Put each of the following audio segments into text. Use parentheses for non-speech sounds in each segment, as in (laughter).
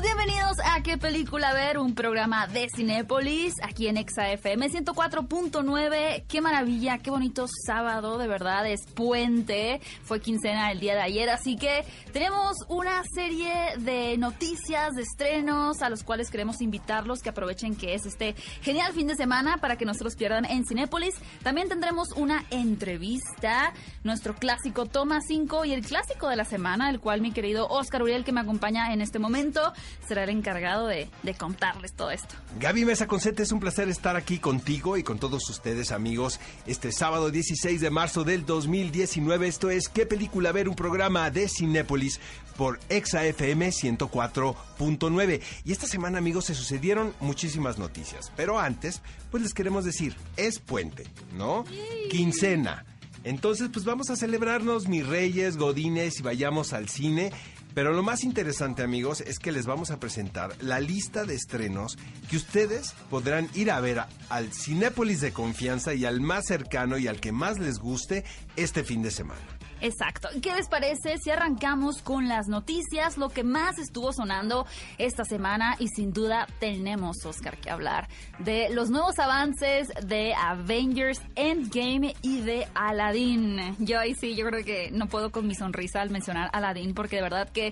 Bienvenidos a ¿Qué película ver? Un programa de Cinépolis aquí en ExaFM 104.9. Qué maravilla, qué bonito sábado, de verdad, es puente. Fue quincena el día de ayer, así que tenemos una serie de noticias, de estrenos a los cuales queremos invitarlos que aprovechen que es este genial fin de semana para que no se los pierdan en Cinépolis. También tendremos una entrevista, nuestro clásico Toma 5 y el clásico de la semana, el cual mi querido Oscar Uriel, que me acompaña en este momento, será el encargado de, de contarles todo esto. Gaby Mesa Concete, es un placer estar aquí contigo y con todos ustedes, amigos, este sábado 16 de marzo del 2019. Esto es ¿Qué película ver? Un programa de Cinépolis por ExaFM 104.9. Y esta semana, amigos, se sucedieron muchísimas noticias. Pero antes, pues les queremos decir, es puente, ¿no? Quincena. Entonces, pues vamos a celebrarnos, mis reyes, godines, y vayamos al cine. Pero lo más interesante, amigos, es que les vamos a presentar la lista de estrenos que ustedes podrán ir a ver al Cinépolis de confianza y al más cercano y al que más les guste este fin de semana. Exacto. ¿Qué les parece si arrancamos con las noticias? Lo que más estuvo sonando esta semana y sin duda tenemos, Oscar, que hablar de los nuevos avances de Avengers Endgame y de Aladdin. Yo ahí sí, yo creo que no puedo con mi sonrisa al mencionar Aladdin porque de verdad que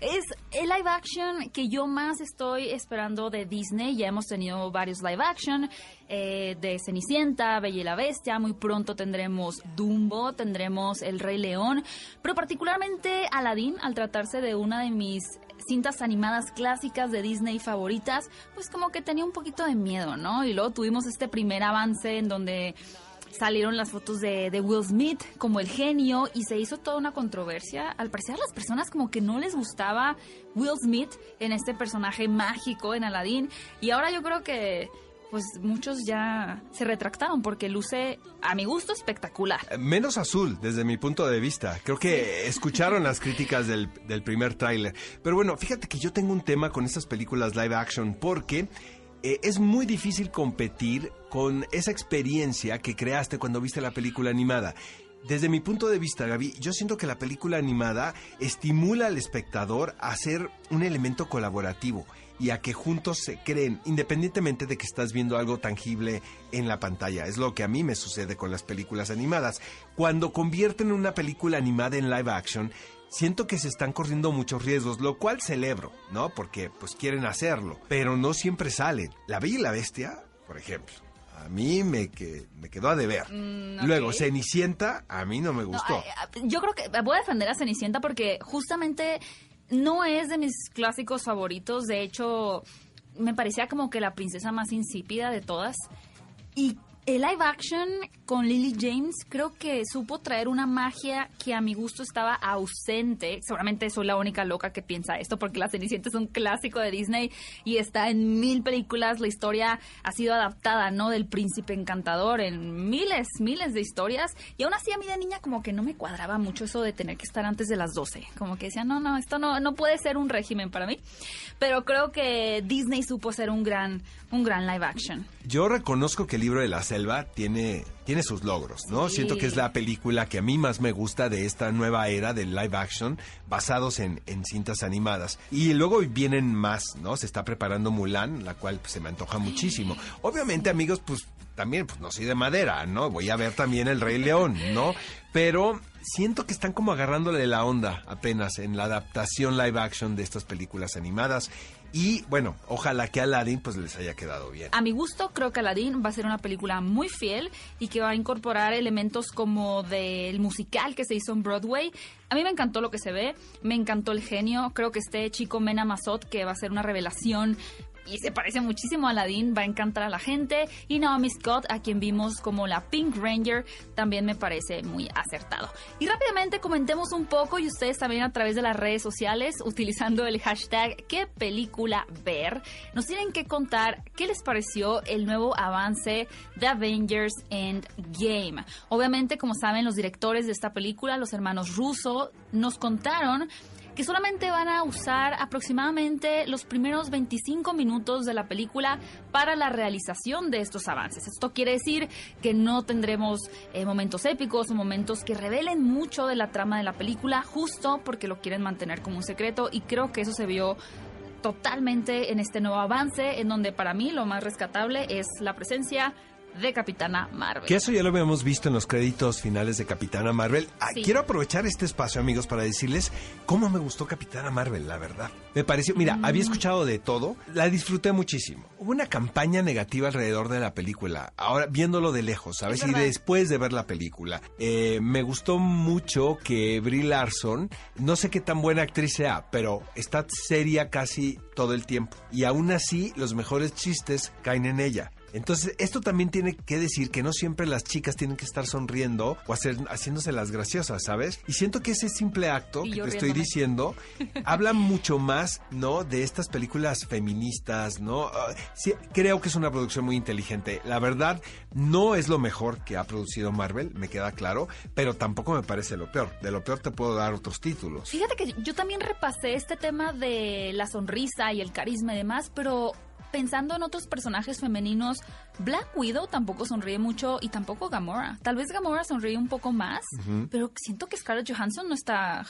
es el live action que yo más estoy esperando de Disney. Ya hemos tenido varios live action eh, de Cenicienta, Bella y la Bestia. Muy pronto tendremos Dumbo, tendremos El Rey León, pero particularmente Aladdin, al tratarse de una de mis cintas animadas clásicas de Disney favoritas, pues como que tenía un poquito de miedo, ¿no? Y luego tuvimos este primer avance en donde salieron las fotos de, Will Smith como el genio y se hizo toda una controversia. Al parecer las personas como que no les gustaba Will Smith en este personaje mágico en Aladdin y ahora yo creo que pues muchos ya se retractaron porque luce a mi gusto espectacular. Eh, Menos azul, desde mi punto de vista. Creo que escucharon las críticas del, del primer tráiler. Pero bueno, fíjate que yo tengo un tema con estas películas live action porque eh, es muy difícil competir con esa experiencia que creaste cuando viste la película animada. Desde mi punto de vista, Gaby, yo siento que la película animada estimula al espectador a ser un elemento colaborativo y a que juntos se creen, independientemente de que estás viendo algo tangible en la pantalla. Es lo que a mí me sucede con las películas animadas. Cuando convierten una película animada en live action, siento que se están corriendo muchos riesgos, lo cual celebro, ¿no? Porque pues quieren hacerlo, pero no siempre salen. La Bella y la Bestia, por ejemplo. A mí me, que, me quedó a deber. Mm, Luego. Cenicienta, a mí no me No, gustó. ay, yo creo que voy a defender a Cenicienta porque justamente no es de mis clásicos favoritos. De hecho, me parecía como que la princesa más insípida de todas. Y el live action con Lily James creo que supo traer una magia que a mi gusto estaba ausente. Seguramente soy la única loca que piensa esto porque La Cenicienta es un clásico de Disney y está en mil películas. La historia ha sido adaptada, ¿no? Del príncipe encantador en miles, miles de historias. Y aún así a mí de niña como que no me cuadraba mucho eso de tener que estar antes de las 12. Como que decía, no, no, esto no, no puede ser un régimen para mí. Pero creo que Disney supo ser un gran, un gran live action. Yo reconozco que el libro de la tiene, tiene sus logros, ¿no? Sí. Siento que es la película que a mí más me gusta de esta nueva era del live action basados en, en cintas animadas. Y luego vienen más, ¿no? Se está preparando Mulan, la cual pues, se me antoja muchísimo. Obviamente, amigos, pues también pues no soy de madera, ¿no? Voy a ver también El Rey León, ¿no? Pero siento que están como agarrándole la onda apenas en la adaptación live action de estas películas animadas. Y bueno, ojalá que Aladdin pues les haya quedado bien. A mi gusto, creo que Aladdin va a ser una película muy fiel y que va a incorporar elementos como del musical que se hizo en Broadway. A mí me encantó lo que se ve, me encantó el genio. Creo que este chico Mena Mazot, que va a ser una revelación y se parece muchísimo a Aladdin, va a encantar a la gente. Y Naomi Scott, a quien vimos como la Pink Ranger, también me parece muy acertado. Y rápidamente comentemos un poco, y ustedes también a través de las redes sociales, utilizando el hashtag qué película ver, nos tienen que contar qué les pareció el nuevo avance de Avengers Endgame. Obviamente, como saben, los directores de esta película, los hermanos Russo, nos contaron que solamente van a usar aproximadamente los primeros 25 minutos de la película para la realización de estos avances. Esto quiere decir que no tendremos eh, momentos épicos o momentos que revelen mucho de la trama de la película, justo porque lo quieren mantener como un secreto y creo que eso se vio totalmente en este nuevo avance, en donde para mí lo más rescatable es la presencia de Capitana Marvel. Que eso ya lo habíamos visto en los créditos finales de Capitana Marvel. Ah, Sí. Quiero aprovechar este espacio, amigos, para decirles cómo me gustó Capitana Marvel, la verdad. Me pareció, mira, Mm. había escuchado de todo, la disfruté muchísimo. Hubo una campaña negativa alrededor de la película, ahora viéndolo de lejos, ¿sabes? Es Y después de ver la película, eh, me gustó mucho que Brie Larson, no sé qué tan buena actriz sea, pero está seria casi todo el tiempo. Y aún así, los mejores chistes caen en ella. Entonces, esto también tiene que decir que no siempre las chicas tienen que estar sonriendo o hacer, haciéndose las graciosas, ¿sabes? Y siento que ese simple acto Y que te estoy diciendo (laughs) habla mucho más, ¿no? De estas películas feministas, ¿no? Ah, sí, creo que es una producción muy inteligente. La verdad, no es lo mejor que ha producido Marvel, me queda claro, pero tampoco me parece lo peor. De lo peor te puedo dar otros títulos. Fíjate que yo también repasé este tema de la sonrisa y el carisma y demás, pero pensando en otros personajes femeninos, Black Widow tampoco sonríe mucho y tampoco Gamora. Tal vez Gamora sonríe un poco más, pero siento que Scarlett Johansson no está,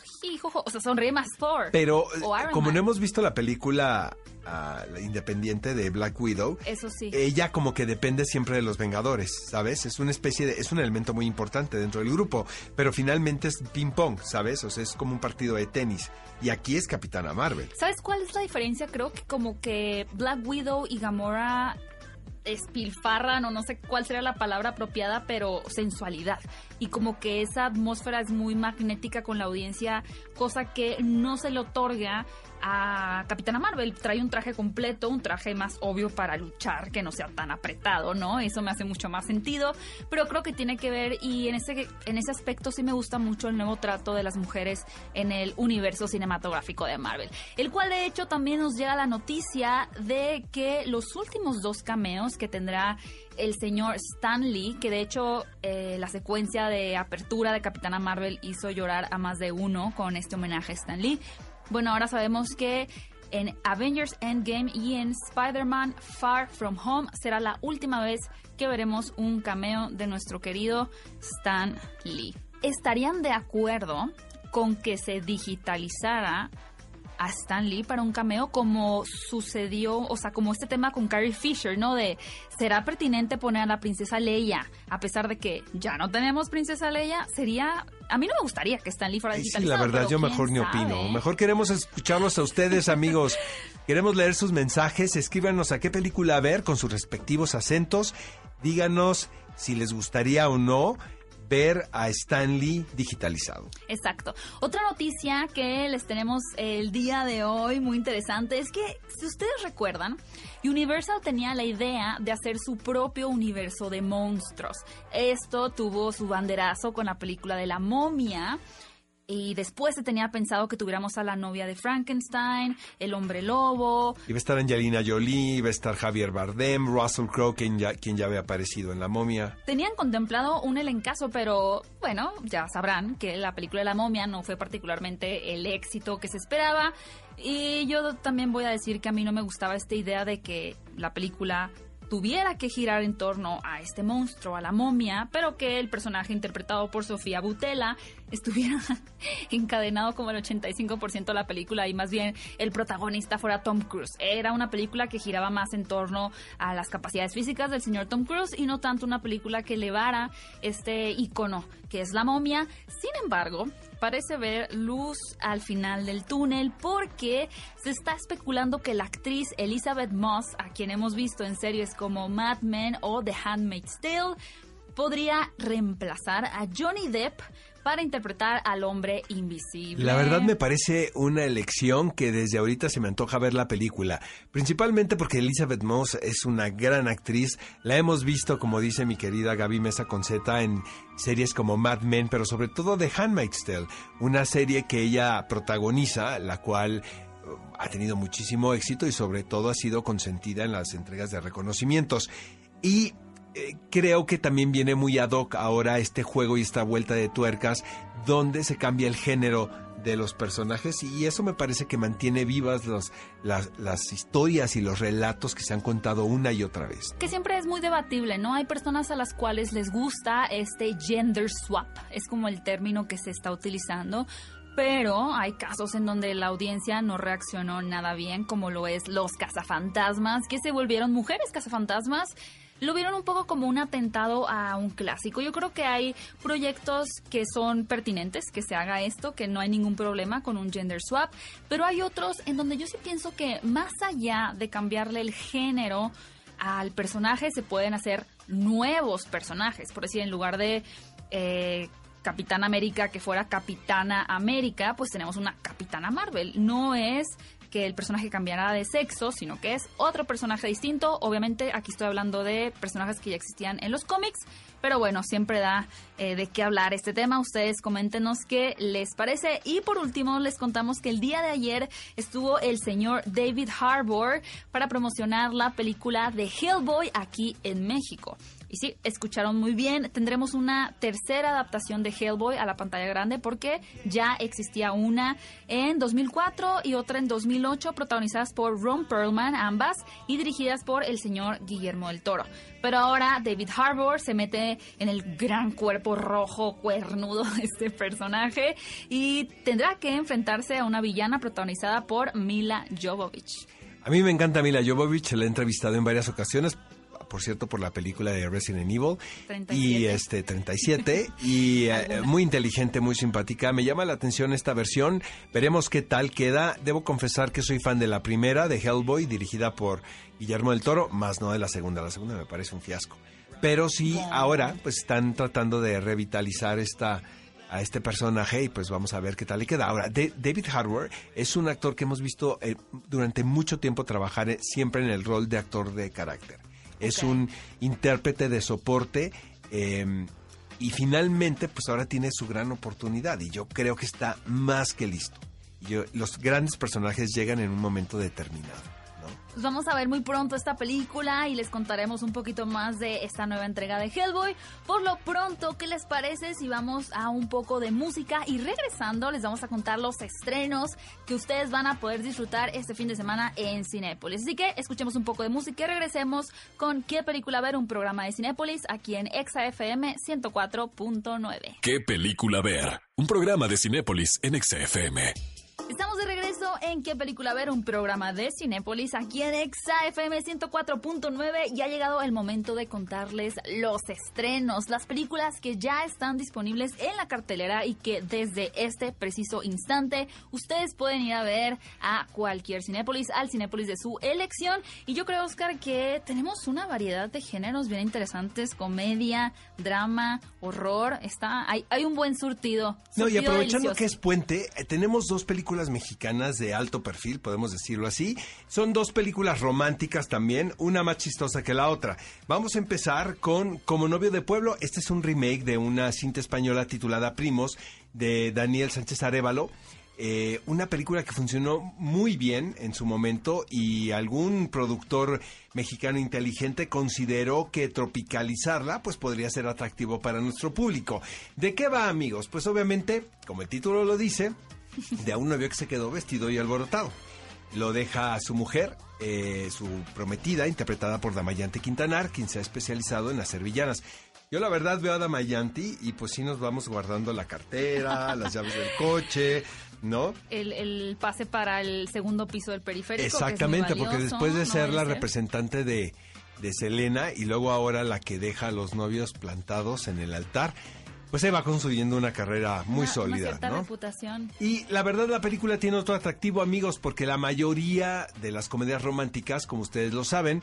o sea, sonríe más Thor. Pero O Iron como Man. no hemos visto la película ah, la independiente de Black Widow, Eso sí. ella como que depende siempre de los Vengadores, ¿sabes? Es una especie de, es un elemento muy importante dentro del grupo, pero finalmente es ping pong, ¿sabes? O sea, es como un partido de tenis. Y aquí es Capitana Marvel. ¿Sabes cuál es la diferencia? Creo que como que Black Widow y Gamora espilfarran o no sé cuál sería la palabra apropiada, pero sensualidad. Y como que esa atmósfera es muy magnética con la audiencia, cosa que no se le otorga a Capitana Marvel. Trae un traje completo, un traje más obvio para luchar, que no sea tan apretado, ¿no? Eso me hace mucho más sentido, pero creo que tiene que ver y en ese, en ese aspecto sí me gusta mucho el nuevo trato de las mujeres en el universo cinematográfico de Marvel. El cual de hecho también nos llega la noticia de que los últimos dos cameos que tendrá el señor Stan Lee, que de hecho eh, la secuencia de apertura de Capitana Marvel hizo llorar a más de uno con este homenaje a Stan Lee. Bueno, ahora sabemos que en Avengers Endgame y en Spider-Man Far From Home será la última vez que veremos un cameo de nuestro querido Stan Lee. ¿Estarían de acuerdo con que se digitalizara a Stan Lee para un cameo como sucedió, o sea, como este tema con Carrie Fisher, ¿no? De, ¿será pertinente poner a la princesa Leia a pesar de que ya no tenemos princesa Leia? Sería, a mí no me gustaría que Stan Lee fuera Ay, Sí, digitalizado. la verdad, yo mejor ni opino. Mejor queremos escucharlos a ustedes, amigos. (laughs) Queremos leer sus mensajes. Escríbanos a qué película ver con sus respectivos acentos. Díganos si les gustaría o no ver a Stan Lee digitalizado. Exacto. Otra noticia que les tenemos el día de hoy muy interesante es que, si ustedes recuerdan, Universal tenía la idea de hacer su propio universo de monstruos. Esto tuvo su banderazo con la película de la momia. Y después se tenía pensado que tuviéramos a la novia de Frankenstein, el hombre lobo, Iba a estar Angelina Jolie, iba a estar Javier Bardem, Russell Crowe, quien ya, quien ya había aparecido en La Momia. Tenían contemplado un elencazo, pero bueno, ya sabrán que la película de la momia no fue particularmente el éxito que se esperaba. Y yo también voy a decir que a mí no me gustaba esta idea de que la película tuviera que girar en torno a este monstruo, a la momia, pero que el personaje interpretado por Sofía Butela (laughs) estuviera encadenado como el 85% de la película y más bien el protagonista fuera Tom Cruise. Era una película que giraba más en torno a las capacidades físicas del señor Tom Cruise y no tanto una película que elevara este icono que es la momia. Sin embargo, parece ver luz al final del túnel porque se está especulando que la actriz Elizabeth Moss, a quien hemos visto en series como Mad Men o The Handmaid's Tale, podría reemplazar a Johnny Depp para interpretar al hombre invisible. La verdad me parece una elección que desde ahorita se me antoja ver la película, principalmente porque Elizabeth Moss es una gran actriz, la hemos visto como dice mi querida Gaby Mesa Conceta en series como Mad Men, pero sobre todo The Handmaid's Tale, una serie que ella protagoniza, la cual ha tenido muchísimo éxito y sobre todo ha sido consentida en las entregas de reconocimientos. Y eh, creo que también viene muy ad hoc ahora este juego y esta vuelta de tuercas donde se cambia el género de los personajes y eso me parece que mantiene vivas las, las, historias y los relatos que se han contado una y otra vez. Que siempre es muy debatible, ¿no? Hay personas a las cuales les gusta este gender swap, es como el término que se está utilizando. Pero hay casos en donde la audiencia no reaccionó nada bien, como lo es los cazafantasmas, que se volvieron mujeres cazafantasmas lo vieron un poco como un atentado a un clásico. Yo creo que hay proyectos que son pertinentes, que se haga esto, que no hay ningún problema con un gender swap, pero hay otros en donde yo sí pienso que más allá de cambiarle el género al personaje, se pueden hacer nuevos personajes. Por decir, en lugar de... Eh, Capitán América que fuera Capitana América, pues tenemos una Capitana Marvel. No es que el personaje cambiará de sexo, sino que es otro personaje distinto. Obviamente aquí estoy hablando de personajes que ya existían en los cómics, pero bueno, siempre da eh, de qué hablar este tema. Ustedes coméntenos qué les parece. Y por último, les contamos que el día de ayer estuvo el señor David Harbour para promocionar la película de Hellboy aquí en México. Y sí, escucharon muy bien. Tendremos una tercera adaptación de Hellboy a la pantalla grande porque ya existía una en 2004 y otra en 2008 protagonizadas por Ron Perlman, ambas, y dirigidas por el señor Guillermo del Toro. Pero ahora David Harbour se mete en el gran cuerpo rojo cuernudo de este personaje y tendrá que enfrentarse a una villana protagonizada por Mila Jovovich. A mí me encanta Mila Jovovich, la he entrevistado en varias ocasiones, por cierto, por la película de Resident Evil. 37. Y este, 37. (laughs) y eh, muy inteligente, muy simpática. Me llama la atención esta versión. Veremos qué tal queda. Debo confesar que soy fan de la primera, de Hellboy, dirigida por Guillermo del Toro, más no de la segunda. La segunda me parece un fiasco. Pero sí, ahora, pues están tratando de revitalizar esta a este personaje y pues vamos a ver qué tal le queda. Ahora, de, David Harbour es un actor que hemos visto eh, durante mucho tiempo trabajar eh, siempre en el rol de actor de carácter es un intérprete de soporte. Eh, y finalmente, pues ahora tiene su gran oportunidad y yo creo que está más que listo. Yo, los grandes personajes llegan en un momento determinado. Pues vamos a ver muy pronto esta película y les contaremos un poquito más de esta nueva entrega de Hellboy. Por lo pronto, ¿qué les parece si vamos a un poco de música? Y regresando, les vamos a contar los estrenos que ustedes van a poder disfrutar este fin de semana en Cinépolis. Así que escuchemos un poco de música y regresemos con ¿Qué película ver? Un programa de Cinépolis aquí en ExaFM 104.9. ¿Qué película ver? Un programa de Cinépolis en ExaFM. Estamos de regreso en ¿Qué película ver? Un programa de Cinépolis aquí en Exa FM 104.9 y ha llegado el momento de contarles los estrenos, las películas que ya están disponibles en la cartelera y que desde este preciso instante ustedes pueden ir a ver a cualquier Cinépolis, al Cinépolis de su elección. Y yo creo, Oscar, que tenemos una variedad de géneros bien interesantes, comedia, drama, horror, está hay, hay un buen surtido. No, y aprovechando delicioso. que es puente, eh, tenemos dos películas mexicanas de alto perfil, podemos decirlo así. Son dos películas románticas también, una más chistosa que la otra. Vamos a empezar con Como novio de pueblo. Este es un remake de una cinta española titulada Primos de Daniel Sánchez Arevalo. Eh, una película que funcionó muy bien en su momento y algún productor mexicano inteligente consideró que tropicalizarla pues podría ser atractivo para nuestro público. ¿De qué va amigos? Pues obviamente, como el título lo dice, de a un novio que se quedó vestido y alborotado. Lo deja a su mujer, eh, su prometida, interpretada por Damayanti Quintanar, quien se ha especializado en hacer villanas. Yo la verdad veo a Damayanti y pues sí nos vamos guardando la cartera, las llaves del coche, ¿no? El, el pase para el segundo piso del periférico. Exactamente, porque después de ser la ser. representante de, de Selena y luego ahora la que deja a los novios plantados en el altar, pues se va construyendo una carrera muy Una- una sólida, cierta ¿no? reputación. Y la verdad la película tiene otro atractivo, amigos, porque la mayoría de las comedias románticas, como ustedes lo saben,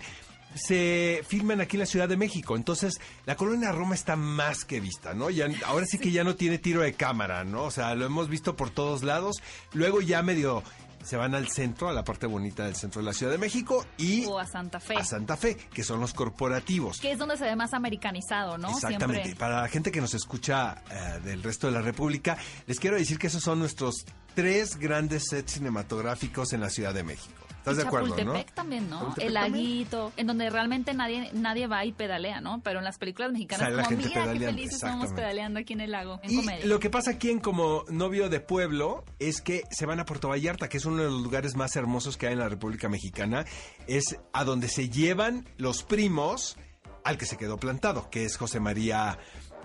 se filman aquí en la Ciudad de México. Entonces, la colonia Roma está más que vista, ¿no? Ya, ahora sí que ya no tiene tiro de cámara, ¿no? O sea, lo hemos visto por todos lados. Luego ya medio se van al centro, a la parte bonita del centro de la Ciudad de México y O a Santa Fe. a Santa Fe, que son los corporativos. Que es donde se ve más americanizado, ¿no? Exactamente. Siempre. Para la gente que nos escucha eh, del resto de la República, les quiero decir que esos son nuestros tres grandes sets cinematográficos en la Ciudad de México. ¿Estás de acuerdo, no? También, ¿no? Chapultepec El también. laguito, en donde realmente nadie nadie va y pedalea, ¿no? Pero en las películas mexicanas Sale la como, gente mira qué felices exactamente. pedaleando aquí en el lago, en Y comedia. lo que pasa aquí en como novio de pueblo es que se van a Puerto Vallarta, que es uno de los lugares más hermosos que hay en la República Mexicana. Es a donde se llevan los primos al que se quedó plantado, que es José María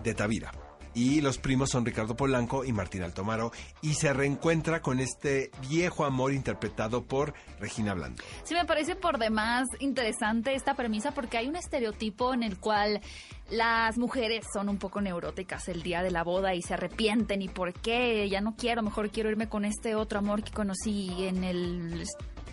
de Tavira. Y los primos son Ricardo Polanco y Martín Altomaro. Y se reencuentra con este viejo amor interpretado por Regina Blandón. Sí, me parece por demás interesante esta premisa porque hay un estereotipo en el cual las mujeres son un poco neuróticas el día de la boda y se arrepienten y por qué, ya no quiero, mejor quiero irme con este otro amor que conocí en el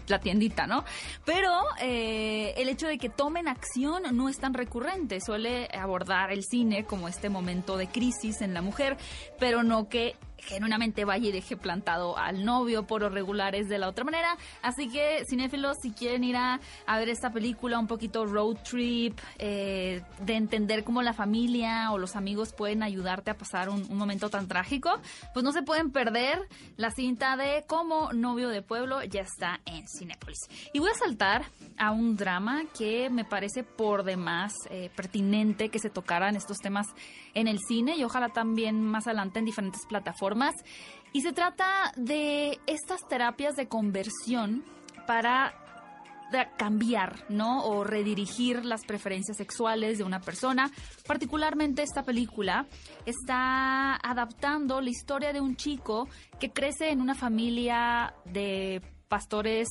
la tiendita, ¿no? Pero eh, el hecho de que tomen acción no es tan recurrente, suele abordar el cine como este momento de crisis en la mujer, pero no que genuinamente vaya y deje plantado al novio por lo regular es de la otra manera. Así que, cinéfilos, si quieren ir a, ver esta película un poquito road trip, eh, de entender cómo la familia o los amigos pueden ayudarte a pasar un, un momento tan trágico, pues no se pueden perder la cinta de Como novio de pueblo, ya está en Cinépolis. Y voy a saltar a un drama que me parece por demás eh, pertinente que se tocaran estos temas en el cine y ojalá también más adelante en diferentes plataformas. Y se trata de estas terapias de conversión para cambiar, ¿no? O redirigir las preferencias sexuales de una persona. Particularmente esta película está adaptando la historia de un chico que crece en una familia de pastores.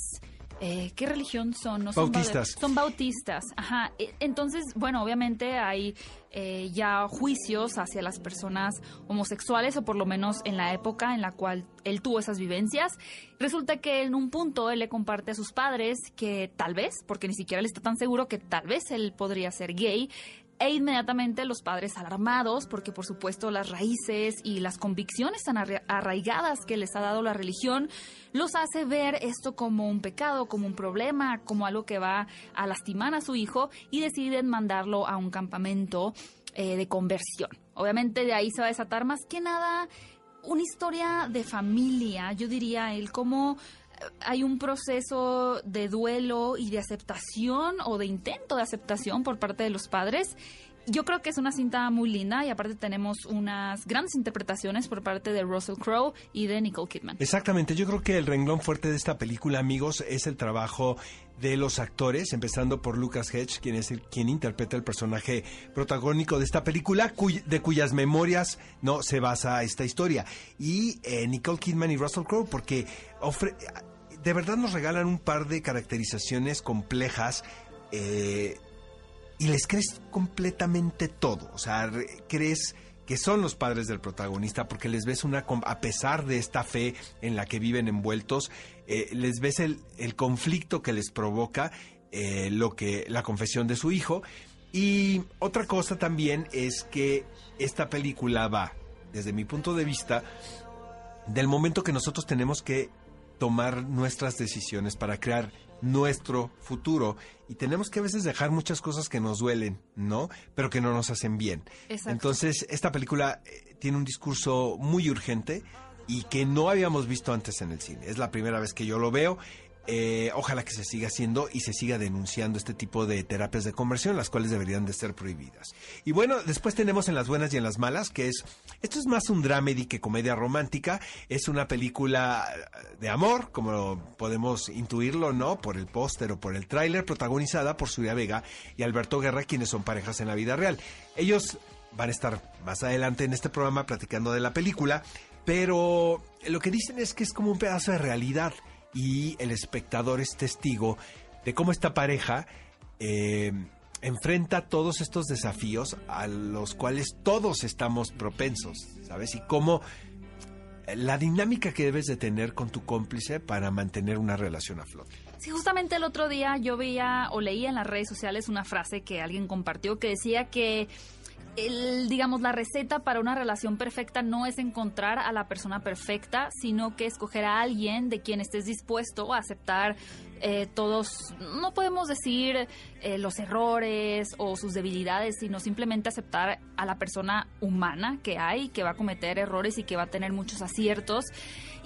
Eh, ¿Qué religión son? No son Bautistas. bau- Son bautistas, ajá. E- Entonces, bueno, obviamente hay eh, ya juicios hacia las personas homosexuales, o por lo menos en la época en la cual él tuvo esas vivencias. Resulta que en un punto él le comparte a sus padres que tal vez, porque ni siquiera él está tan seguro que tal vez él podría ser gay, e inmediatamente los padres alarmados, porque por supuesto las raíces y las convicciones tan arra- arraigadas que les ha dado la religión, los hace ver esto como un pecado, como un problema, como algo que va a lastimar a su hijo y deciden mandarlo a un campamento eh, de conversión. Obviamente de ahí se va a desatar más que nada una historia de familia, yo diría él, como hay un proceso de duelo y de aceptación o de intento de aceptación por parte de los padres. Yo creo que es una cinta muy linda y aparte tenemos unas grandes interpretaciones por parte de Russell Crowe y de Nicole Kidman. Exactamente, yo creo que el renglón fuerte de esta película, amigos, es el trabajo de los actores, empezando por Lucas Hedge, quien es el quien interpreta el personaje protagónico de esta película, cuy- de cuyas memorias no se basa esta historia, y eh, Nicole Kidman y Russell Crowe, porque ofre- de verdad nos regalan un par de caracterizaciones complejas. eh, y les crees completamente todo. O sea, re- crees que son los padres del protagonista porque les ves una, a pesar de esta fe en la que viven envueltos, eh, les ves el, el conflicto que les provoca eh, lo que la confesión de su hijo. Y otra cosa también es que esta película va, desde mi punto de vista, del momento que nosotros tenemos que tomar nuestras decisiones para crear nuestro futuro y tenemos que a veces dejar muchas cosas que nos duelen, ¿no? Pero que no nos hacen bien. Exacto. Entonces, esta película eh, tiene un discurso muy urgente y que no habíamos visto antes en el cine. Es la primera vez que yo lo veo. Eh, ojalá que se siga haciendo y se siga denunciando este tipo de terapias de conversión, las cuales deberían de ser prohibidas. Y bueno, después tenemos en las buenas y en las malas, que es, esto es más un dramedy que comedia romántica, es una película de amor, como podemos intuirlo, ¿no? Por el póster o por el tráiler, protagonizada por Surya Vega y Alberto Guerra, quienes son parejas en la vida real. Ellos van a estar más adelante en este programa platicando de la película, pero lo que dicen es que es como un pedazo de realidad y el espectador es testigo de cómo esta pareja eh, enfrenta todos estos desafíos a los cuales todos estamos propensos, ¿sabes? Y cómo la dinámica que debes de tener con tu cómplice para mantener una relación a flote. Sí, justamente el otro día yo veía o leía en las redes sociales una frase que alguien compartió que decía que el, digamos, la receta para una relación perfecta no es encontrar a la persona perfecta, sino que escoger a alguien de quien estés dispuesto a aceptar eh, todos, no podemos decir eh, los errores o sus debilidades, sino simplemente aceptar a la persona humana que hay, que va a cometer errores y que va a tener muchos aciertos.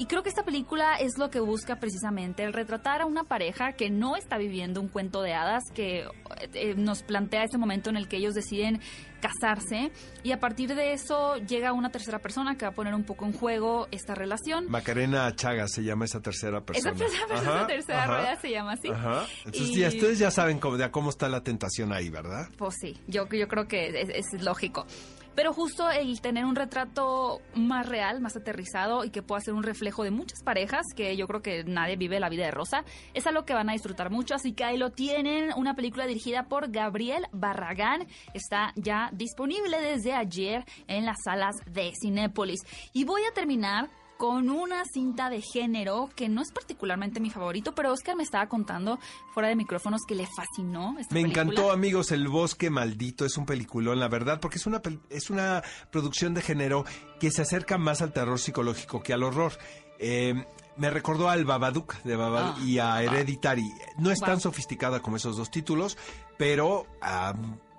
Y creo que esta película es lo que busca precisamente, el retratar a una pareja que no está viviendo un cuento de hadas, que eh, nos plantea este momento en el que ellos deciden casarse y a partir de eso llega una tercera persona que va a poner un poco en juego esta relación. Macarena Chaga se llama esa tercera persona. Esa tercera, esa tercera rueda se llama así. Ajá. Entonces ya ustedes ya saben cómo, de cómo está la tentación ahí, ¿verdad? Pues sí, yo, yo creo que es, es lógico. Pero justo el tener un retrato más real, más aterrizado y que pueda ser un reflejo de muchas parejas, que yo creo que nadie vive la vida de Rosa, es algo que van a disfrutar mucho. Así que ahí lo tienen, una película dirigida por Gabriel Barragán. Está ya disponible desde ayer en las salas de Cinépolis. Y voy a terminar con una cinta de género que no es particularmente mi favorito, pero Oscar me estaba contando fuera de micrófonos que le fascinó. Esta me película. encantó, amigos, El Bosque Maldito es un peliculón, la verdad, porque es una, es una producción de género que se acerca más al terror psicológico que al horror. Eh, me recordó al Babadook de Babadook Ah. y a Hereditary. No es Wow. tan sofisticada como esos dos títulos, pero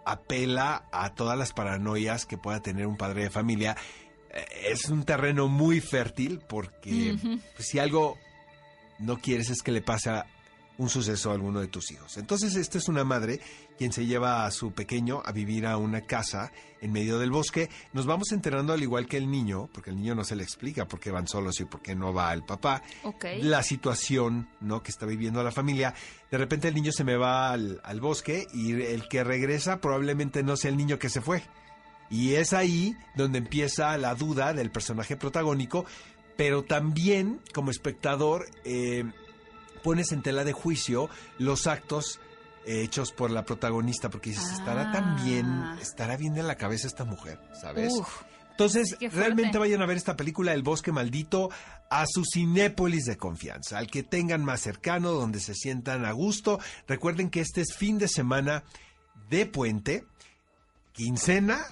apela a todas las paranoias que pueda tener un padre de familia. Es un terreno muy fértil porque pues, si algo no quieres es que le pase a un suceso a alguno de tus hijos. Entonces, esta es una madre quien se lleva a su pequeño a vivir a una casa en medio del bosque. Nos vamos enterando al igual que el niño, porque el niño no se le explica por qué van solos y por qué no va el papá, la situación ¿no? que está viviendo la familia. De repente el niño se me va al, al bosque y el que regresa probablemente no sea el niño que se fue. Y es ahí donde empieza la duda del personaje protagónico, pero también como espectador eh, pones en tela de juicio los actos eh, hechos por la protagonista, porque dices, ¿estará tan bien, Ah. estará bien en la cabeza esta mujer? ¿Sabes? Uf. Entonces, realmente vayan a ver esta película El Bosque Maldito a su cinépolis de confianza, al que tengan más cercano, donde se sientan a gusto. Recuerden que este es fin de semana de puente, quincena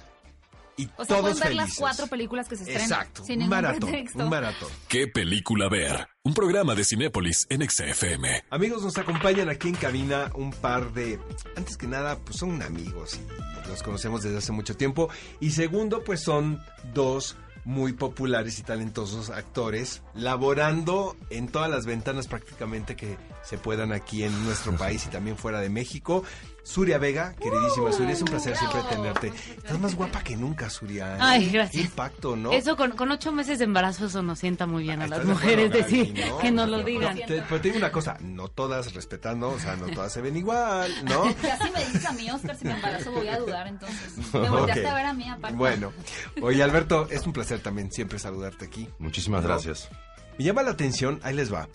y O sea, todos pueden ver las cuatro películas que se estrenan Exacto, sin un ningún maratón, pretexto. un maratón. ¿Qué película ver? Un programa de Cinépolis en XFM. Amigos, nos acompañan aquí en cabina un par de... Antes que nada, pues son amigos y los conocemos desde hace mucho tiempo. Y segundo, pues son dos muy populares y talentosos actores, laborando en todas las ventanas prácticamente que se puedan aquí en nuestro país y también fuera de México. Suria Vega, queridísima Suria, es un placer siempre tenerte. Estás más guapa que nunca, Suria. ¿eh? Ay, Qué gracias. impacto, ¿no? Eso con, con ocho meses de embarazo eso nos sienta muy bien a ¿Estás las de mujeres decir no? que nos lo No, digan. te- pero te digo una cosa, no todas respetando, o sea, no todas se ven igual, ¿no? (laughs) Ya si me dices a mí, Oscar, si me embarazo, voy a dudar entonces. Me (laughs) volteaste Ok. a ver a mí aparte. Bueno, oye Alberto, es un placer también siempre saludarte aquí. Muchísimas No. gracias. Me llama la atención, ahí les va.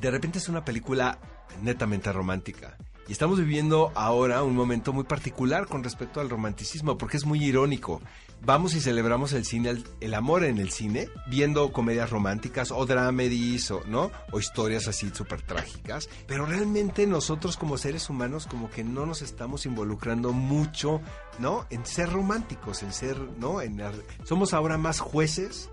De repente es una película netamente romántica. Y estamos viviendo ahora un momento muy particular con respecto al romanticismo, porque es muy irónico. Vamos y celebramos el cine, el, amor en el cine, viendo comedias románticas o dramedies o, ¿no? o historias así súper trágicas. Pero realmente nosotros como seres humanos como que no nos estamos involucrando mucho, ¿no? En ser románticos, en ser, ¿no? En, somos ahora más jueces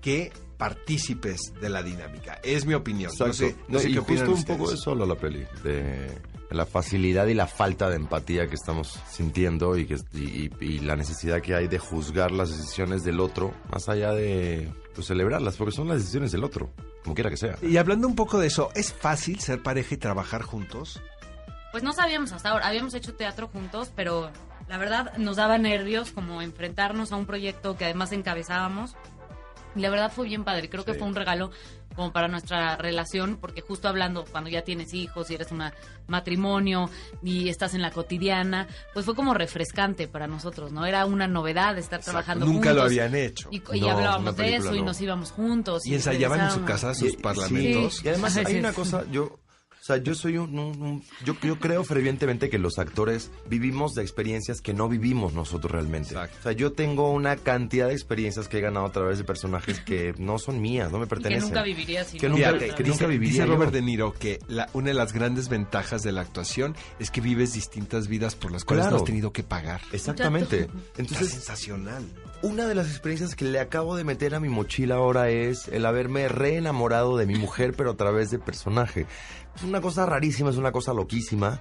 que partícipes de la dinámica. Es mi opinión. No sé, no sé y qué justo un poco eso habla la peli, de la facilidad y la falta de empatía que estamos sintiendo y, que, y, y- y la necesidad que hay de juzgar las decisiones del otro, más allá de pues, celebrarlas, porque son las decisiones del otro, como quiera que sea. Y hablando un poco de eso, ¿es fácil ser pareja y trabajar juntos? Pues no sabíamos hasta ahora, habíamos hecho teatro juntos, pero la verdad nos daba nervios como enfrentarnos a un proyecto que además encabezábamos. Y la verdad fue bien padre, creo que fue un regalo como para nuestra relación, porque justo hablando, cuando ya tienes hijos y eres un matrimonio y estás en la cotidiana, pues fue como refrescante para nosotros, ¿no? Era una novedad estar trabajando Nunca juntos. lo habían hecho. Y, y No, hablábamos de eso y no. nos íbamos juntos. Y ensayaban en su casa sus Y- parlamentos. sí, y además (laughs) Ay, hay una cosa, yo sea, yo soy un... un- un- yo, yo creo fervientemente que los actores vivimos de experiencias que no vivimos nosotros realmente. Exacto. O sea, yo tengo una cantidad de experiencias que he ganado a través de personajes que (laughs) no son mías, no me Y que pertenecen. nunca viviría si Que no nunca- que nunca vez. viviría dice yo. Robert De Niro que la- una de las grandes ventajas de la actuación es que vives distintas vidas por las cuales Claro. no has tenido que pagar. Exactamente. Está Entonces, sensacional. Una de las experiencias que le acabo de meter a mi mochila ahora es el haberme reenamorado de mi mujer, pero a través de personaje. Es una cosa rarísima, es una cosa loquísima,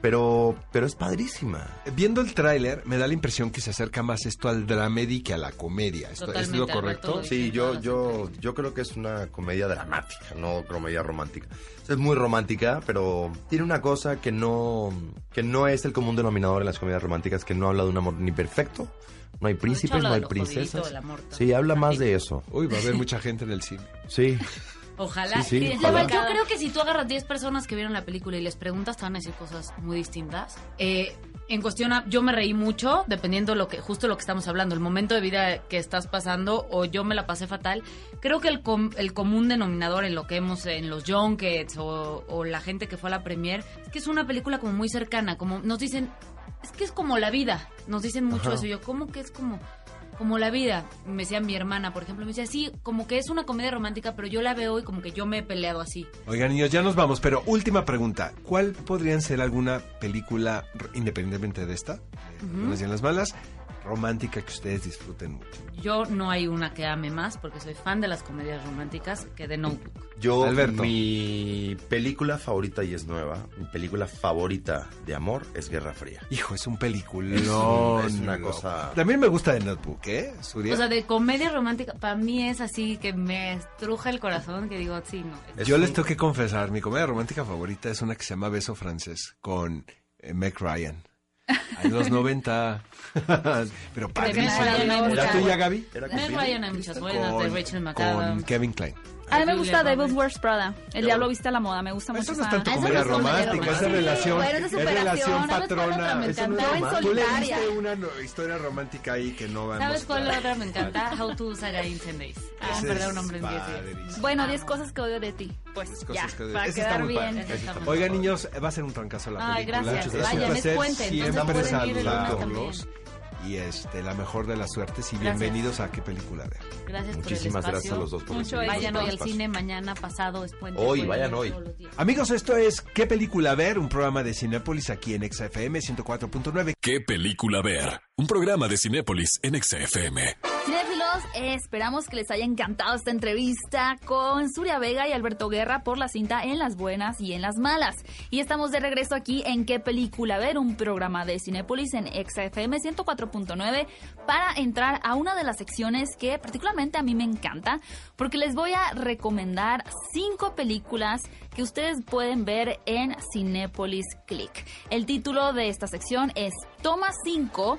pero, pero es padrísima. Viendo el tráiler, me da la impresión que se acerca más esto al dramedy que a la comedia. ¿Esto es lo correcto? Sí, yo, yo, yo creo que es una comedia dramática, no comedia romántica. Es muy romántica, pero tiene una cosa que no, que no es el común denominador en las comedias románticas, que no habla de un amor ni perfecto, no hay príncipes, no hay jodidito, princesas. Sí, habla más de eso. Uy, va a haber mucha gente en el cine. Sí. Ojalá. Sí, sí, Que- ojalá. Yo creo que si tú agarras 10 personas que vieron la película y les preguntas, te van a decir cosas muy distintas. Eh, en cuestión, a- yo me reí mucho, dependiendo lo que, justo lo que estamos hablando, el momento de vida que estás pasando, o yo me la pasé fatal. Creo que el, com- el común denominador en lo que hemos en los junkets o, o la gente que fue a la premier es que es una película como muy cercana, como nos dicen, es que es como la vida, nos dicen mucho Ajá. eso. Yo, ¿cómo que es como como la vida. Me decía mi hermana, por ejemplo, me decía, sí, como que es una comedia romántica, pero yo la veo y como que yo me he peleado así. Oigan, niños, ya nos vamos, pero última pregunta. ¿Cuál podrían ser alguna película, independientemente de esta, buenas y las malas, romántica que ustedes disfruten mucho? Yo no hay una que ame más porque soy fan de las comedias románticas que de Notebook. Yo, Alberto. mi película favorita y es nueva, mi película favorita de amor es Guerra Fría. Hijo, es un peliculón. Es una loco. cosa- También me gusta de Notebook, ¿eh? Suria? O sea, de comedia romántica, para mí es así que me estruja el corazón, que digo, sí, no. Es Yo les tengo que confesar, mi comedia romántica favorita es una que se llama Beso Francés con eh, Meg Ryan. En los 90. (laughs) Pero padrísimo. ¿La tuya, Gaby? Era Meg con- Ryan hay muchas buenas, de Rachel con McAdams. Kevin Klein. A mí me gusta Roberts. Wears Prada. El diablo viste a la moda. Me gusta mucho. Eso no es esa- tanto comedia romántica, esa relación, Bueno, es relación ¿Sabes cuál patrona. me Eso no es. Tú solitaria. leíste una no- historia romántica ahí que no vamos ¿Sabes cuál a- otra me encanta? How to Saga in 10 Days. Ah, un hombre en 10 días. padrísimo. Bueno, 10 cosas que odio de ti. Pues ya, cosas que odio. para quedar bien. Padre. niños, va a ser un trancazo la Ay, película. gracias. Vayan, es placer puente, entonces siempre saludarlos. Y este, la mejor de las suertes y Gracias. bienvenidos a qué película ver. Gracias Muchísimas por el espacio. gracias a los dos por Mucho Vayan hoy al cine, mañana, pasado, es puente. Hoy, pueden vayan hoy. Amigos, esto es ¿Qué película ver? Un programa de Cinépolis aquí en XFM 104.9. ¿Qué película ver? Un programa de Cinépolis en XFM. Eh, esperamos que les haya encantado esta entrevista con Suria Vega y Alberto Guerra por la cinta En las buenas y en las malas. Y estamos de regreso aquí en ¿Qué película ver? Un programa de Cinépolis en XFM 104.9 para entrar a una de las secciones que particularmente a mí me encanta porque les voy a recomendar cinco películas que ustedes pueden ver en Cinépolis Click. El título de esta sección es Toma 5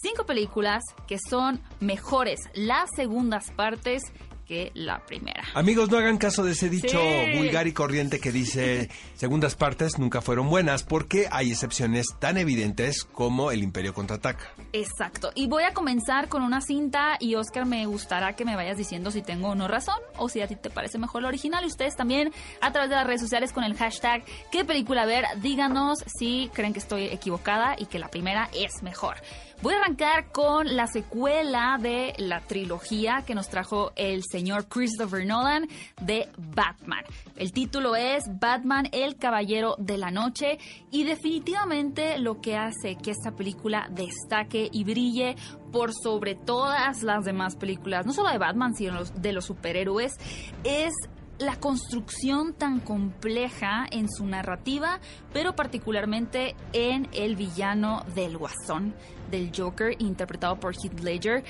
cinco películas que son mejores las segundas partes que la primera. Amigos, no hagan caso de ese dicho Sí. vulgar y corriente que dice (laughs) segundas partes nunca fueron buenas, porque hay excepciones tan evidentes como El Imperio contraataca. Exacto. Y voy a comenzar con una cinta y Oscar me gustará que me vayas diciendo si tengo o no razón o si a ti te parece mejor la original y ustedes también a través de las redes sociales con el hashtag qué película ver, díganos si creen que estoy equivocada y que la primera es mejor. Voy a arrancar con la secuela de la trilogía que nos trajo el señor Christopher Nolan de Batman. El título es Batman, el Caballero de la Noche y definitivamente lo que hace que esta película destaque y brille por sobre todas las demás películas, no solo de Batman, sino de los superhéroes, es la construcción tan compleja en su narrativa, pero particularmente en el villano del Guasón, del Joker, interpretado por Heath Ledger,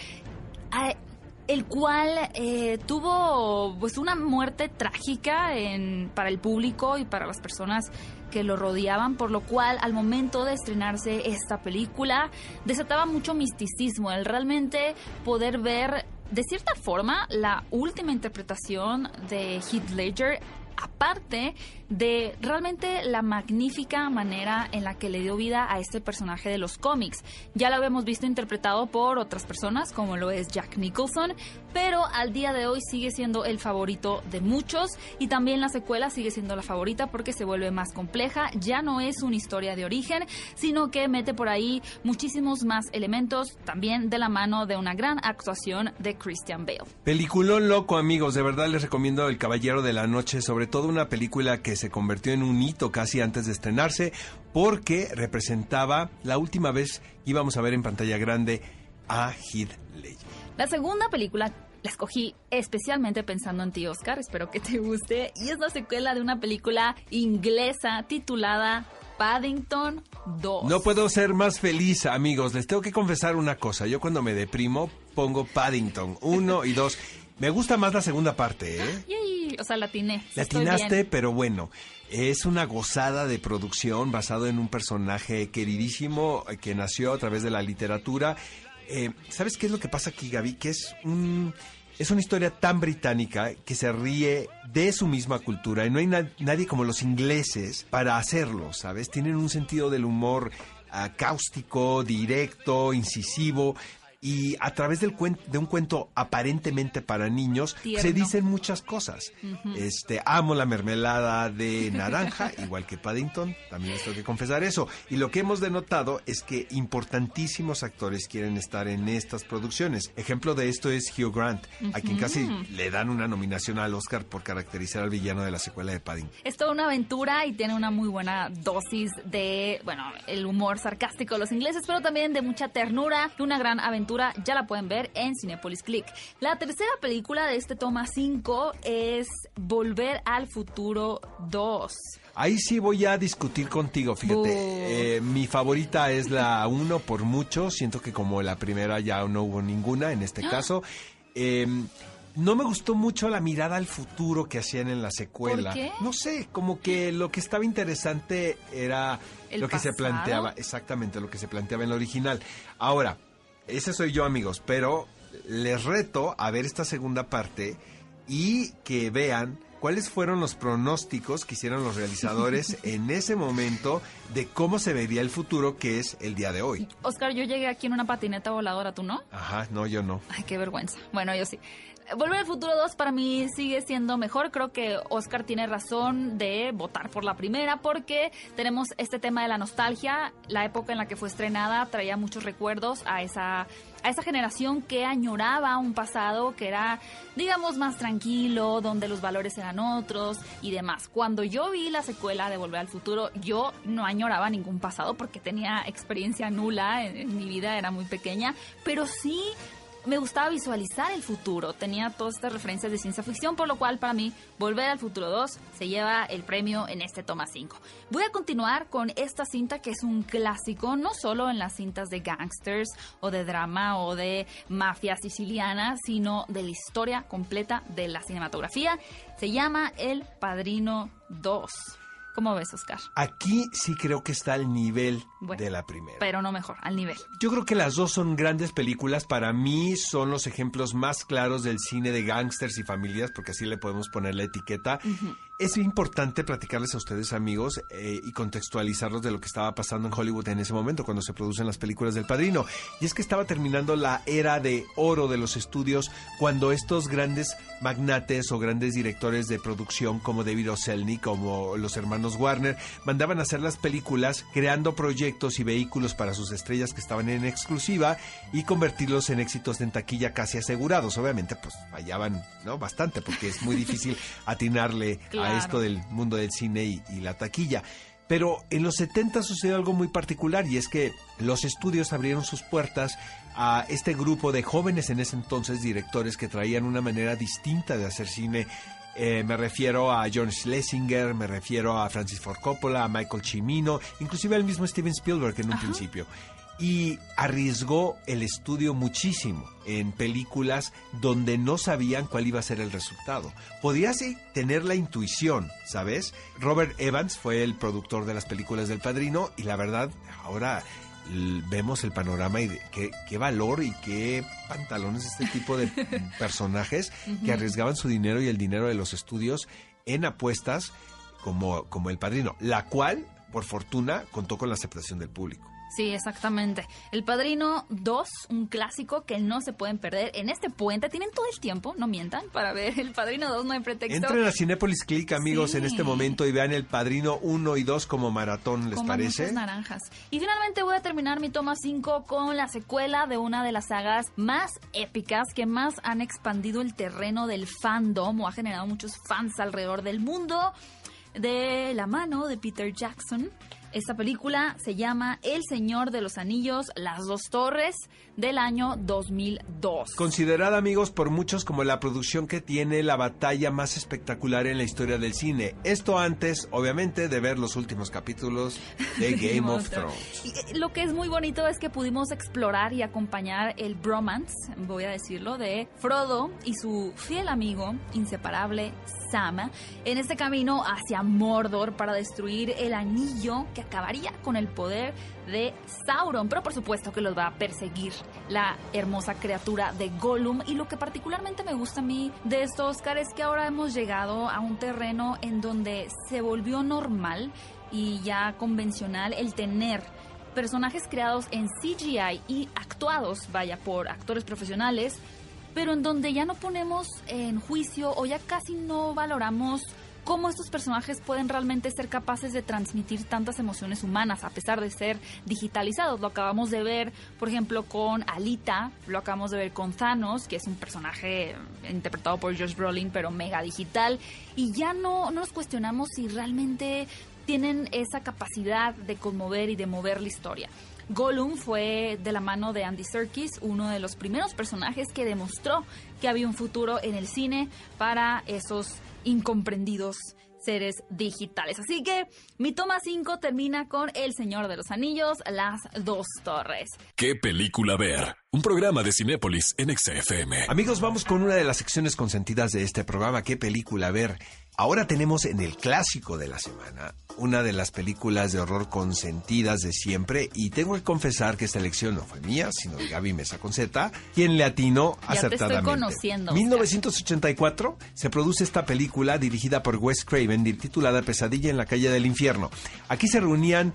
el cual eh, tuvo pues una muerte trágica en, para el público y para las personas que lo rodeaban, por lo cual al momento de estrenarse esta película desataba mucho misticismo, el realmente poder ver de cierta forma la última interpretación de Heath Ledger aparte de realmente la magnífica manera en la que le dio vida a este personaje de los cómics. Ya lo habíamos visto interpretado por otras personas, como lo es Jack Nicholson, pero al día de hoy sigue siendo el favorito de muchos y también la secuela sigue siendo la favorita porque se vuelve más compleja, ya no es una historia de origen, sino que mete por ahí muchísimos más elementos, también de la mano de una gran actuación de Christian Bale. Peliculón loco, amigos. De verdad les recomiendo El Caballero de la Noche, sobre todo una película que se convirtió en un hito casi antes de estrenarse, porque representaba la última vez que íbamos a ver en pantalla grande a Heath Ledger. La segunda película la escogí especialmente pensando en ti, Oscar. Espero que te guste. Y es la secuela de una película inglesa titulada Paddington 2. No puedo ser más feliz, amigos. Les tengo que confesar una cosa. Yo cuando me deprimo pongo Paddington 1 y 2. Me gusta más la segunda parte, ¿eh? O sea, la atiné. La Estoy atinaste, bien. pero bueno. Es una gozada de producción basado en un personaje queridísimo eh, que nació a través de la literatura. Eh, ¿Sabes qué es lo que pasa aquí, Gaby? Que es un... Es una historia tan británica que se ríe de su misma cultura y no hay na- nadie como los ingleses para hacerlo, ¿sabes? Tienen un sentido del humor cáustico, directo, incisivo y a través del de un cuento aparentemente para niños Tierno. se dicen muchas cosas. Este, amo la mermelada de naranja, (laughs) igual que Paddington, también les tengo que confesar eso. Y lo que hemos denotado es que importantísimos actores quieren estar en estas producciones. Ejemplo de esto es Hugh Grant, a quien casi le dan una nominación al Oscar por caracterizar al villano de la secuela de Paddington. Es toda una aventura y tiene una muy buena dosis de, bueno, el humor sarcástico de los ingleses, pero también de mucha ternura. Una gran aventura, ya la pueden ver en Cinepolis Click. La tercera película de este toma 5 es Volver al Futuro 2. Ahí sí voy a discutir contigo, fíjate. Eh, mi favorita es la 1 por mucho. Siento que como la primera ya no hubo ninguna en este caso. Eh, no me gustó mucho la mirada al futuro que hacían en la secuela. ¿Por qué? No sé, como que lo que estaba interesante era ¿El lo que se planteaba, exactamente lo que se planteaba en la original. Ahora, ese soy yo, amigos, pero les reto a ver esta segunda parte y que vean cuáles fueron los pronósticos que hicieron los realizadores (laughs) en ese momento de cómo se vería el futuro que es el día de hoy. Oscar, yo llegué aquí en una patineta voladora, ¿tú no? Ajá, no, yo no. Ay, qué vergüenza. Bueno, yo sí. Volver al futuro 2 para mí sigue siendo mejor. Creo que Oscar tiene razón de votar por la primera porque tenemos este tema de la nostalgia. La época en la que fue estrenada traía muchos recuerdos a esa, a esa generación que añoraba un pasado que era, digamos, más tranquilo, donde los valores eran otros y demás. Cuando yo vi la secuela de Volver al futuro, yo no añoraba ningún pasado porque tenía experiencia nula en, en mi vida, era muy pequeña, pero sí me gustaba visualizar el futuro. Tenía todas estas referencias de ciencia ficción, por lo cual para mí Volver al Futuro 2 se lleva el premio en este toma 5. Voy a continuar con esta cinta que es un clásico, no solo en las cintas de gangsters o de drama o de mafia siciliana, sino de la historia completa de la cinematografía. Se llama El Padrino 2. ¿Cómo ves, Oscar? Aquí sí creo que está el nivel Bueno, de la primera. Pero no mejor, al nivel. Yo creo que las dos son grandes películas. Para mí son los ejemplos más claros del cine de gángsters y familias, porque así le podemos poner la etiqueta. Es importante platicarles a ustedes, amigos, eh, y contextualizarlos de lo que estaba pasando en Hollywood en ese momento, cuando se producen las películas del Padrino. Y es que estaba terminando la era de oro de los estudios, cuando estos grandes magnates o grandes directores de producción, como David O. Selznick, como los hermanos Warner, mandaban a hacer las películas creando proyectos y vehículos para sus estrellas que estaban en exclusiva y convertirlos en éxitos en taquilla casi asegurados. Obviamente, pues fallaban, ¿no? Bastante, porque es muy difícil (laughs) atinarle Claro. A esto del mundo del cine y, y la taquilla. Pero en los 70 sucedió algo muy particular y es que los estudios abrieron sus puertas a este grupo de jóvenes en ese entonces directores que traían una manera distinta de hacer cine. Eh, me refiero a John Schlesinger, me refiero a Francis Ford Coppola, a Michael Cimino, inclusive al mismo Steven Spielberg en un principio. Y arriesgó el estudio muchísimo en películas donde no sabían cuál iba a ser el resultado. Podías sí tener la intuición, ¿sabes? Robert Evans fue el productor de las películas del Padrino y la verdad, ahora vemos el panorama y qué, qué valor y qué pantalones este tipo de (laughs) personajes que arriesgaban su dinero y el dinero de los estudios en apuestas como, como El Padrino, la cual, por fortuna, contó con la aceptación del público. Sí, exactamente. El Padrino 2, un clásico que no se pueden perder. En este puente tienen todo el tiempo, no mientan, para ver El Padrino 2, no hay pretexto. Entren a Cinépolis Click, amigos, Sí. en este momento y vean El Padrino 1 y 2 como maratón, ¿les Como parece? naranjas. Y finalmente voy a terminar mi toma 5 con la secuela de una de las sagas más épicas que más han expandido el terreno del fandom o ha generado muchos fans alrededor del mundo de la mano de Peter Jackson. Esta película se llama El Señor de los Anillos, Las Dos Torres, del año 2002. Considerada, amigos, por muchos como la producción que tiene la batalla más espectacular en la historia del cine. Esto antes, obviamente, de ver los últimos capítulos de (laughs) Game of Thrones. Y, eh, Lo que es muy bonito es que pudimos explorar y acompañar el bromance, voy a decirlo, de Frodo y su fiel amigo inseparable Sam en este camino hacia Mordor para destruir el anillo que acabaría con el poder de Sauron, pero por supuesto que los va a perseguir la hermosa criatura de Gollum. Y lo que particularmente me gusta a mí de esto Oscar es que ahora hemos llegado a un terreno en donde se volvió normal y ya convencional el tener personajes creados en CGI y actuados, vaya, por actores profesionales, pero en donde ya no ponemos en juicio o ya casi no valoramos cómo estos personajes pueden realmente ser capaces de transmitir tantas emociones humanas a pesar de ser digitalizados. Lo acabamos de ver, por ejemplo, con Alita, lo acabamos de ver con Thanos, que es un personaje interpretado por Josh Brolin, pero mega digital, y ya no, no nos cuestionamos si realmente tienen esa capacidad de conmover y de mover la historia. Gollum fue de la mano de Andy Serkis, uno de los primeros personajes que demostró que había un futuro en el cine para esos incomprendidos seres digitales. Así que mi toma 5 termina con El Señor de los Anillos, Las Dos Torres. ¿Qué película ver? Un programa de Cinépolis en XFM. Amigos, vamos con una de las secciones consentidas de este programa. ¿Qué película ver? Ahora tenemos en el clásico de la semana una de las películas de horror consentidas de siempre y tengo que confesar que esta elección no fue mía, sino de Gaby Mesa Conceta, quien le atinó Ya te estoy acertadamente. conociendo, Oscar. 1984 se produce esta película dirigida por Wes Craven titulada Pesadilla en la calle del infierno. Aquí se reunían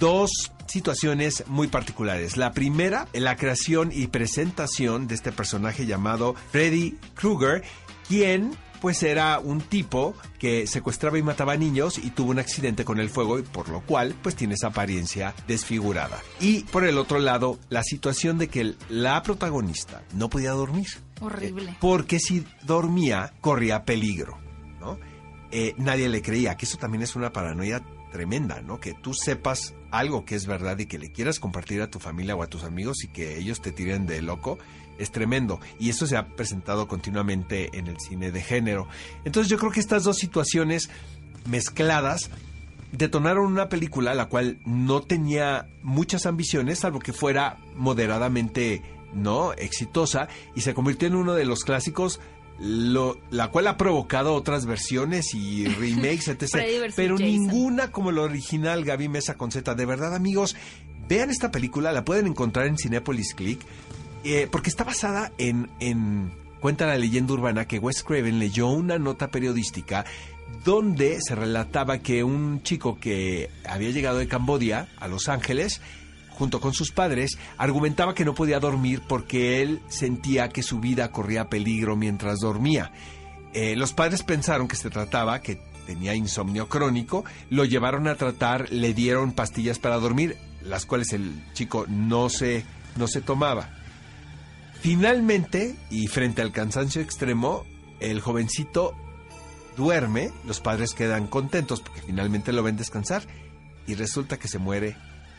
dos situaciones muy particulares. La primera, la creación y presentación de este personaje llamado Freddy Krueger, quien pues era un tipo que secuestraba y mataba niños y tuvo un accidente con el fuego y por lo cual pues tiene esa apariencia desfigurada. Y por el otro lado, la situación de que la protagonista no podía dormir. Horrible. Eh, porque si dormía, corría peligro, ¿no? Eh, nadie le creía, que eso también es una paranoia tremenda, ¿no? Que tú sepas algo que es verdad y que le quieras compartir a tu familia o a tus amigos y que ellos te tiren de loco, es tremendo. Y eso se ha presentado continuamente en el cine de género. Entonces yo creo que estas dos situaciones mezcladas detonaron una película la cual no tenía muchas ambiciones, salvo que fuera moderadamente no exitosa, y se convirtió en uno de los clásicos, lo, la cual ha provocado otras versiones y (laughs) remakes, etc. Pero Jason. ninguna como la original Gaby Mesa con Z. De verdad, amigos, vean esta película, la pueden encontrar en Cinepolis Click, eh, porque está basada en, en, cuenta la leyenda urbana que Wes Craven leyó una nota periodística donde se relataba que un chico que había llegado de Cambodia a Los Ángeles, junto con sus padres, argumentaba que no podía dormir porque él sentía que su vida corría peligro mientras dormía. Eh, los padres pensaron que se trataba, que tenía insomnio crónico, lo llevaron a tratar, le dieron pastillas para dormir, las cuales el chico no se, no se tomaba. Finalmente, y frente al cansancio extremo, el jovencito duerme, los padres quedan contentos porque finalmente lo ven descansar y resulta que se muere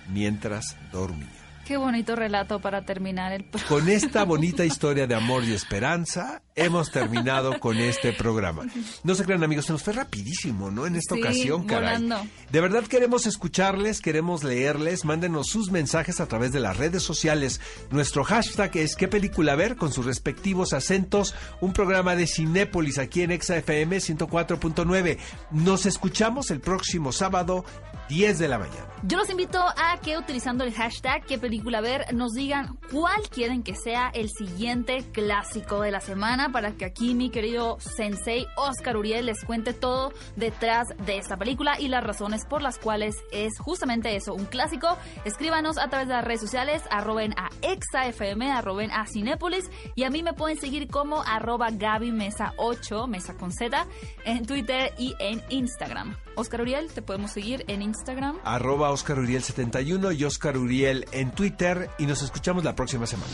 mientras dormía. Qué bonito relato para terminar el pro- Con esta (laughs) bonita historia de amor y esperanza, hemos terminado con este programa. No se crean amigos, se nos fue rapidísimo, ¿no? En esta Sí, ocasión, caray. volando. De verdad queremos escucharles, queremos leerles, mándenos sus mensajes a través de las redes sociales. Nuestro hashtag es qué película ver con sus respectivos acentos, un programa de Cinépolis aquí en ExaFM 104.9. Nos escuchamos el próximo sábado 10 de la mañana. Yo los invito a que utilizando el hashtag qué película ver nos digan cuál quieren que sea el siguiente clásico de la semana para que aquí mi querido sensei Oscar Uriel les cuente todo detrás de esta película y las razones por las cuales es justamente eso, un clásico. Escríbanos a través de las redes sociales, arroben a ExaFM, arroben a Cinépolis y a mí me pueden seguir como arroba Gaby Mesa 8, Mesa con Z, en Twitter y en Instagram. Oscar Uriel, te podemos seguir en Instagram. Arroba Oscar Uriel 71 y Oscar Uriel en Twitter y nos escuchamos la próxima semana.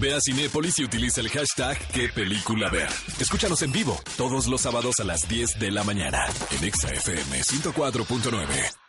Ve a Cinépolis y utiliza el hashtag qué película ver. Escúchanos en vivo todos los sábados a las 10 de la mañana en ExaFM 104.9.